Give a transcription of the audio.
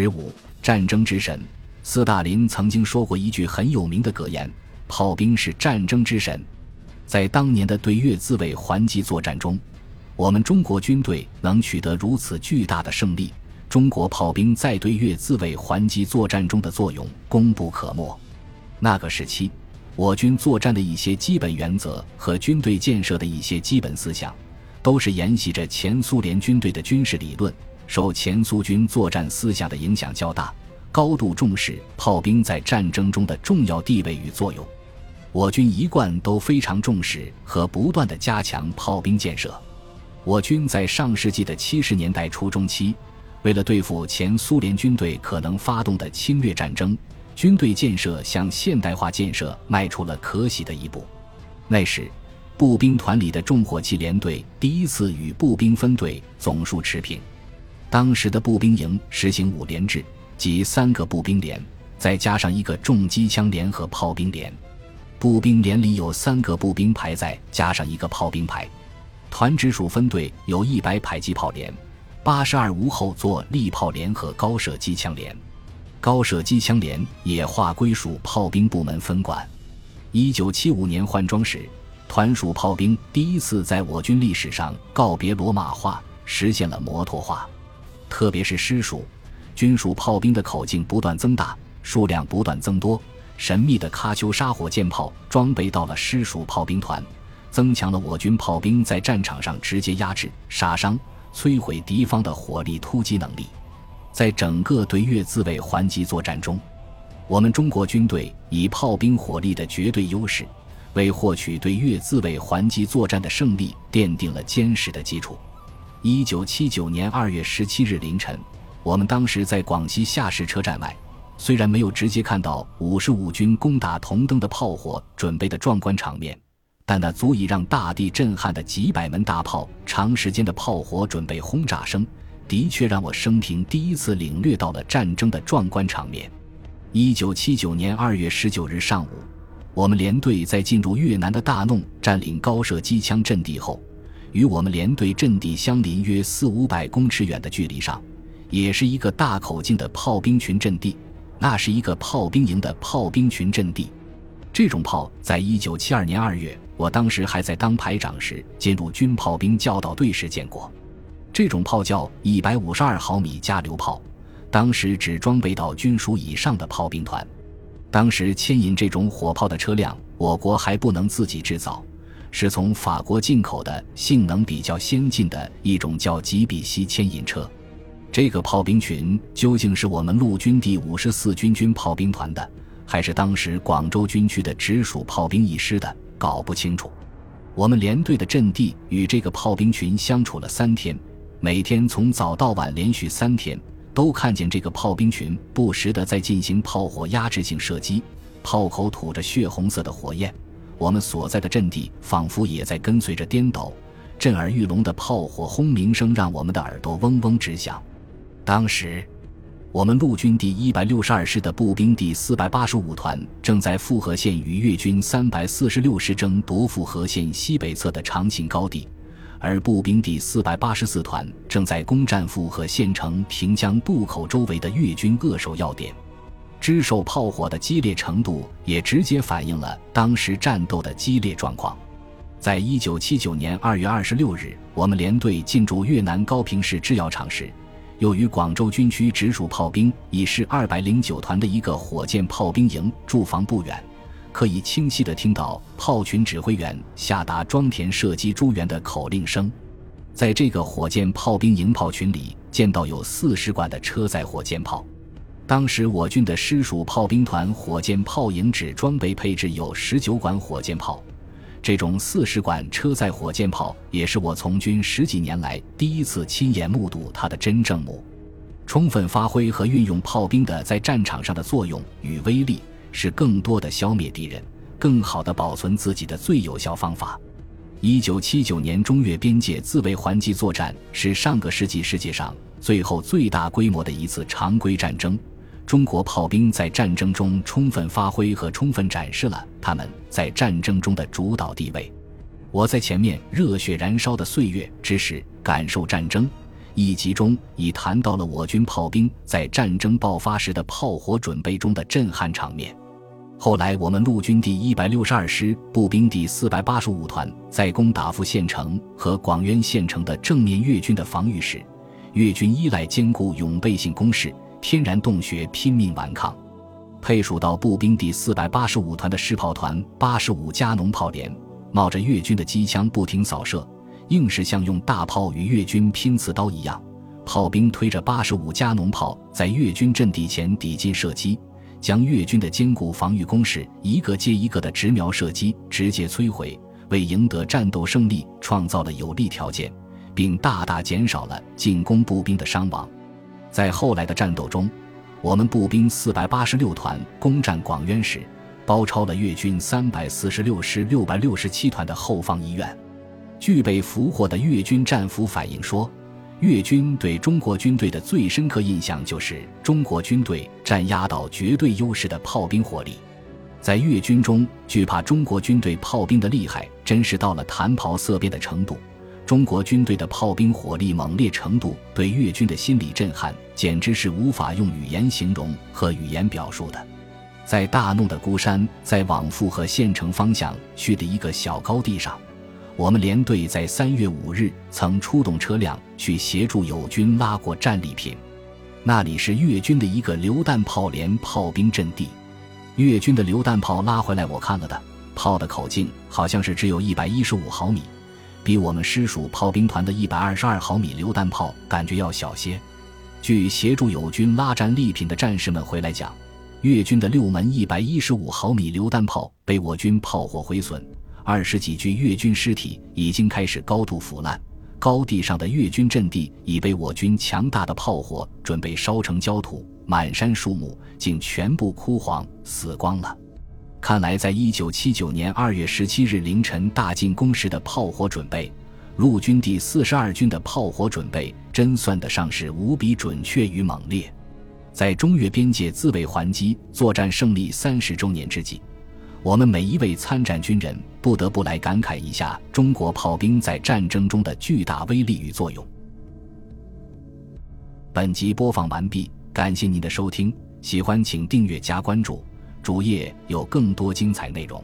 十五，战争之神。斯大林曾经说过一句很有名的格言：“炮兵是战争之神。”在当年的对越自卫还击作战中，我们中国军队能取得如此巨大的胜利，中国炮兵在对越自卫还击作战中的作用功不可没。那个时期，我军作战的一些基本原则和军队建设的一些基本思想，都是沿袭着前苏联军队的军事理论，受前苏军作战思想的影响较大。高度重视炮兵在战争中的重要地位与作用，我军一贯都非常重视和不断的加强炮兵建设。我军在上世纪的七十年代初中期，为了对付前苏联军队可能发动的侵略战争，军队建设向现代化建设迈出了可喜的一步。那时，步兵团里的重火器连队第一次与步兵分队总数持平。当时的步兵营实行五连制。即三个步兵连，再加上一个重机枪连和炮兵连。步兵连里有三个步兵排，在加上一个炮兵排。团直属分队有一百迫击炮连、八十二无后座力炮连和高射机枪连。高射机枪连也划归属炮兵部门分管。一九七五年换装时，团属炮兵第一次在我军历史上告别罗马化，实现了摩托化，特别是师属。军属炮兵的口径不断增大，数量不断增多。神秘的喀秋莎火箭炮装备到了师属炮兵团，增强了我军炮兵在战场上直接压制、杀伤、摧毁敌方的火力突击能力。在整个对越自卫还击作战中，我们中国军队以炮兵火力的绝对优势，为获取对越自卫还击作战的胜利奠定了坚实的基础。一九七九年二月十七日凌晨。我们当时在广西下市车站外，虽然没有直接看到五十五军攻打铜灯的炮火准备的壮观场面，但那足以让大地震撼的几百门大炮长时间的炮火准备轰炸声，的确让我生平第一次领略到了战争的壮观场面。一九七九年二月十九日上午，我们连队在进入越南的大弄占领高射机枪阵地后，与我们连队阵地相邻约四五百公尺远的距离上。也是一个大口径的炮兵群阵地，那是一个炮兵营的炮兵群阵地。这种炮在一九七二年二月，我当时还在当排长时，进入军炮兵教导队时见过。这种炮叫一百五十二毫米加榴炮，当时只装备到军属以上的炮兵团。当时牵引这种火炮的车辆，我国还不能自己制造，是从法国进口的，性能比较先进的一种叫吉比西牵引车。这个炮兵群究竟是我们陆军第五十四军军炮兵团的，还是当时广州军区的直属炮兵一师的？搞不清楚。我们连队的阵地与这个炮兵群相处了三天，每天从早到晚，连续三天都看见这个炮兵群不时地在进行炮火压制性射击，炮口吐着血红色的火焰。我们所在的阵地仿佛也在跟随着颠倒，震耳欲聋的炮火轰鸣声让我们的耳朵嗡嗡直响。当时，我们陆军第一百六十二师的步兵第四百八十五团正在富河县与越军三百四十六师争夺富河县西北侧的长庆高地，而步兵第四百八十四团正在攻占富河县城平江渡口周围的越军扼守要点。支手炮火的激烈程度也直接反映了当时战斗的激烈状况。在一九七九年二月二十六日，我们连队进驻越南高平市制药厂时。由于广州军区直属炮兵一师二百零九团的一个火箭炮兵营驻防不远，可以清晰地听到炮群指挥员下达装填射击诸元的口令声。在这个火箭炮兵营炮群里，见到有四十管的车载火箭炮。当时我军的师属炮兵团火箭炮营只装备配置有十九管火箭炮。这种四十管车载火箭炮，也是我从军十几年来第一次亲眼目睹它的真正目，充分发挥和运用炮兵的在战场上的作用与威力，是更多的消灭敌人、更好的保存自己的最有效方法。一九七九年中越边界自卫还击作战是上个世纪世界上最后最大规模的一次常规战争。中国炮兵在战争中充分发挥和充分展示了他们在战争中的主导地位。我在前面热血燃烧的岁月之时感受战争，一集中已谈到了我军炮兵在战争爆发时的炮火准备中的震撼场面。后来，我们陆军第一百六十二师步兵第四百八十五团在攻打富县城和广渊县城的正面越军的防御时，越军依赖坚固永备性工事、天然洞穴拼命顽抗。配属到步兵第四百八十五团的师炮团八十五加农炮连，冒着越军的机枪不停扫射。硬是像用大炮与越军拼刺刀一样，炮兵推着八十五加农炮在越军阵地前抵近射击，将越军的坚固防御工事一个接一个的直瞄射击，直接摧毁，为赢得战斗胜利创造了有利条件，并大大减少了进攻步兵的伤亡。在后来的战斗中，我们步兵四百八十六团攻占广渊时，包抄了越军三百四十六师六百六十七团的后方医院。具备俘获的越军战俘反映说，越军对中国军队的最深刻印象就是中国军队占压倒绝对优势的炮兵火力。在越军中惧怕中国军队炮兵的厉害，真是到了谈袍色变的程度。中国军队的炮兵火力猛烈程度，对越军的心理震撼，简直是无法用语言形容和语言表述的。在大怒的孤山，在往复和县城方向去的一个小高地上。我们连队在三月五日曾出动车辆去协助友军拉过战利品，那里是越军的一个榴弹炮连炮兵阵地。越军的榴弹炮拉回来，我看了的，炮的口径好像是只有一百一十五毫米，比我们师属炮兵团的一百二十二毫米榴弹炮感觉要小些。据协助友军拉战利品的战士们回来讲，越军的六门一百一十五毫米榴弹炮被我军炮火毁损。二十几具越军尸体已经开始高度腐烂，高地上的越军阵地已被我军强大的炮火准备烧成焦土，满山树木竟全部枯黄死光了。看来，在一九七九年二月十七日凌晨大进攻时的炮火准备，陆军第四十二军的炮火准备真算得上是无比准确与猛烈。在中越边界自卫还击作战胜利三十周年之际。我们每一位参战军人不得不来感慨一下中国炮兵在战争中的巨大威力与作用。本集播放完毕，感谢您的收听，喜欢请订阅加关注，主页有更多精彩内容。